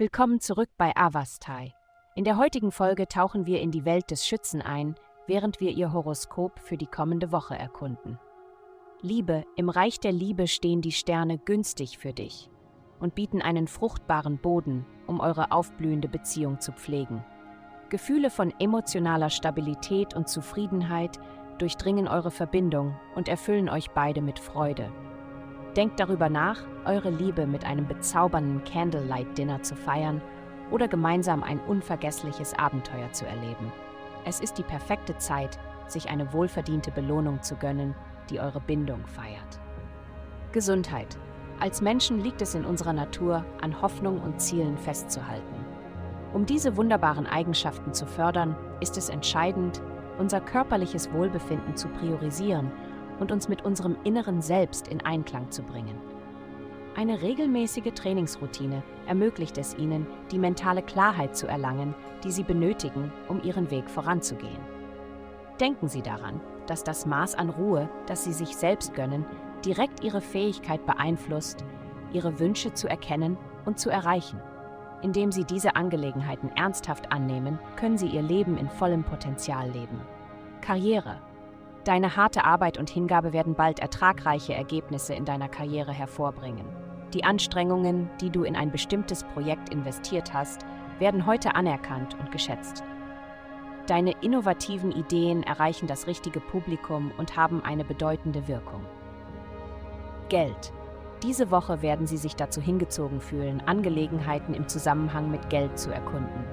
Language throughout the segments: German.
Willkommen zurück bei Avastai. In der heutigen Folge tauchen wir in die Welt des Schützen ein, während wir ihr Horoskop für die kommende Woche erkunden. Liebe, im Reich der Liebe stehen die Sterne günstig für dich und bieten einen fruchtbaren Boden, um eure aufblühende Beziehung zu pflegen. Gefühle von emotionaler Stabilität und Zufriedenheit durchdringen eure Verbindung und erfüllen euch beide mit Freude. Denkt darüber nach, eure Liebe mit einem bezaubernden Candlelight-Dinner zu feiern oder gemeinsam ein unvergessliches Abenteuer zu erleben. Es ist die perfekte Zeit, sich eine wohlverdiente Belohnung zu gönnen, die eure Bindung feiert. Gesundheit. Als Menschen liegt es in unserer Natur, an Hoffnung und Zielen festzuhalten. Um diese wunderbaren Eigenschaften zu fördern, ist es entscheidend, unser körperliches Wohlbefinden zu priorisieren und uns mit unserem inneren Selbst in Einklang zu bringen. Eine regelmäßige Trainingsroutine ermöglicht es Ihnen, die mentale Klarheit zu erlangen, die Sie benötigen, um Ihren Weg voranzugehen. Denken Sie daran, dass das Maß an Ruhe, das Sie sich selbst gönnen, direkt Ihre Fähigkeit beeinflusst, Ihre Wünsche zu erkennen und zu erreichen. Indem Sie diese Angelegenheiten ernsthaft annehmen, können Sie Ihr Leben in vollem Potenzial leben. Karriere Deine harte Arbeit und Hingabe werden bald ertragreiche Ergebnisse in deiner Karriere hervorbringen. Die Anstrengungen, die du in ein bestimmtes Projekt investiert hast, werden heute anerkannt und geschätzt. Deine innovativen Ideen erreichen das richtige Publikum und haben eine bedeutende Wirkung. Geld. Diese Woche werden Sie sich dazu hingezogen fühlen, Angelegenheiten im Zusammenhang mit Geld zu erkunden.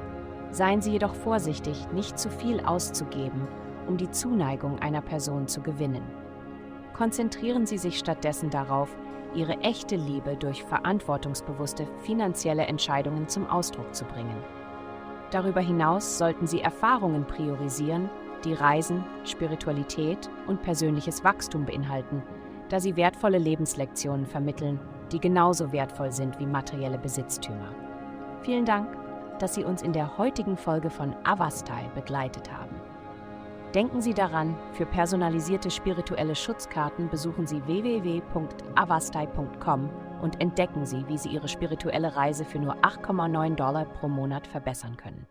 Seien Sie jedoch vorsichtig, nicht zu viel auszugeben um die Zuneigung einer Person zu gewinnen. Konzentrieren Sie sich stattdessen darauf, Ihre echte Liebe durch verantwortungsbewusste finanzielle Entscheidungen zum Ausdruck zu bringen. Darüber hinaus sollten Sie Erfahrungen priorisieren, die Reisen, Spiritualität und persönliches Wachstum beinhalten, da sie wertvolle Lebenslektionen vermitteln, die genauso wertvoll sind wie materielle Besitztümer. Vielen Dank, dass Sie uns in der heutigen Folge von Avastai begleitet haben. Denken Sie daran, für personalisierte spirituelle Schutzkarten besuchen Sie www.avastai.com und entdecken Sie, wie Sie Ihre spirituelle Reise für nur 8,9 Dollar pro Monat verbessern können.